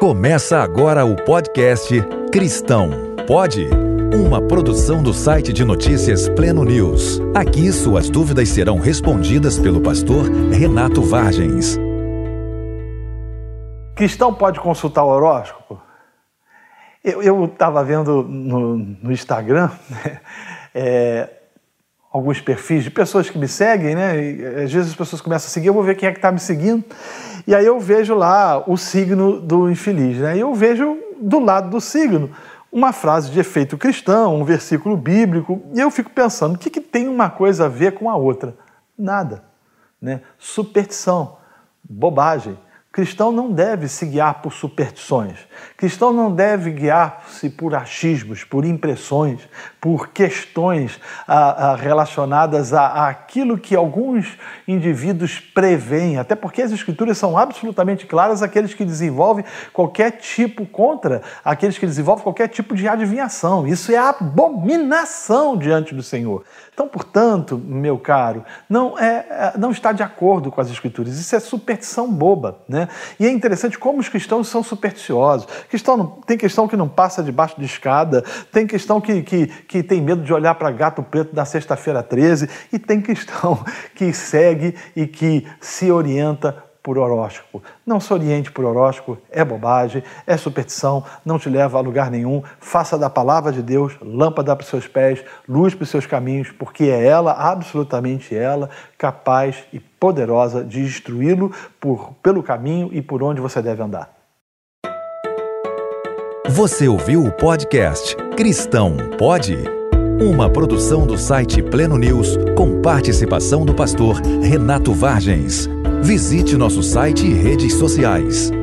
Começa agora o podcast Cristão Pode? Uma produção do site de notícias Pleno News. Aqui suas dúvidas serão respondidas pelo pastor Renato Vargens. Cristão pode consultar o horóscopo? Eu estava vendo no, no Instagram né, é, alguns perfis de pessoas que me seguem, né? E, às vezes as pessoas começam a seguir, eu vou ver quem é que está me seguindo. E aí eu vejo lá o signo do infeliz, né? E eu vejo do lado do signo uma frase de efeito cristão, um versículo bíblico, e eu fico pensando, o que, que tem uma coisa a ver com a outra? Nada. Né? Superstição, bobagem. Cristão não deve se guiar por superstições. Cristão não deve guiar-se por achismos, por impressões, por questões ah, ah, relacionadas a, aquilo que alguns indivíduos preveem, até porque as escrituras são absolutamente claras aqueles que desenvolvem qualquer tipo contra aqueles que desenvolvem qualquer tipo de adivinhação. Isso é abominação diante do Senhor. Então, portanto, meu caro, não, é, é não está de acordo com as escrituras. Isso é superstição boba. Né? E é interessante como os cristãos são supersticiosos. Cristão tem questão que não passa debaixo de escada, tem questão que, que, que tem medo de olhar para gato preto na sexta-feira 13, e tem cristão que segue e que se orienta por horóscopo. Não se oriente por horóscopo, é bobagem, é superstição, não te leva a lugar nenhum. Faça da palavra de Deus lâmpada para os seus pés, luz para os seus caminhos, porque é ela, absolutamente ela, capaz e poderosa de instruí-lo pelo caminho e por onde você deve andar. Você ouviu o podcast Cristão Pode? Uma produção do site Pleno News com participação do pastor Renato Vargens. Visite nosso site e redes sociais.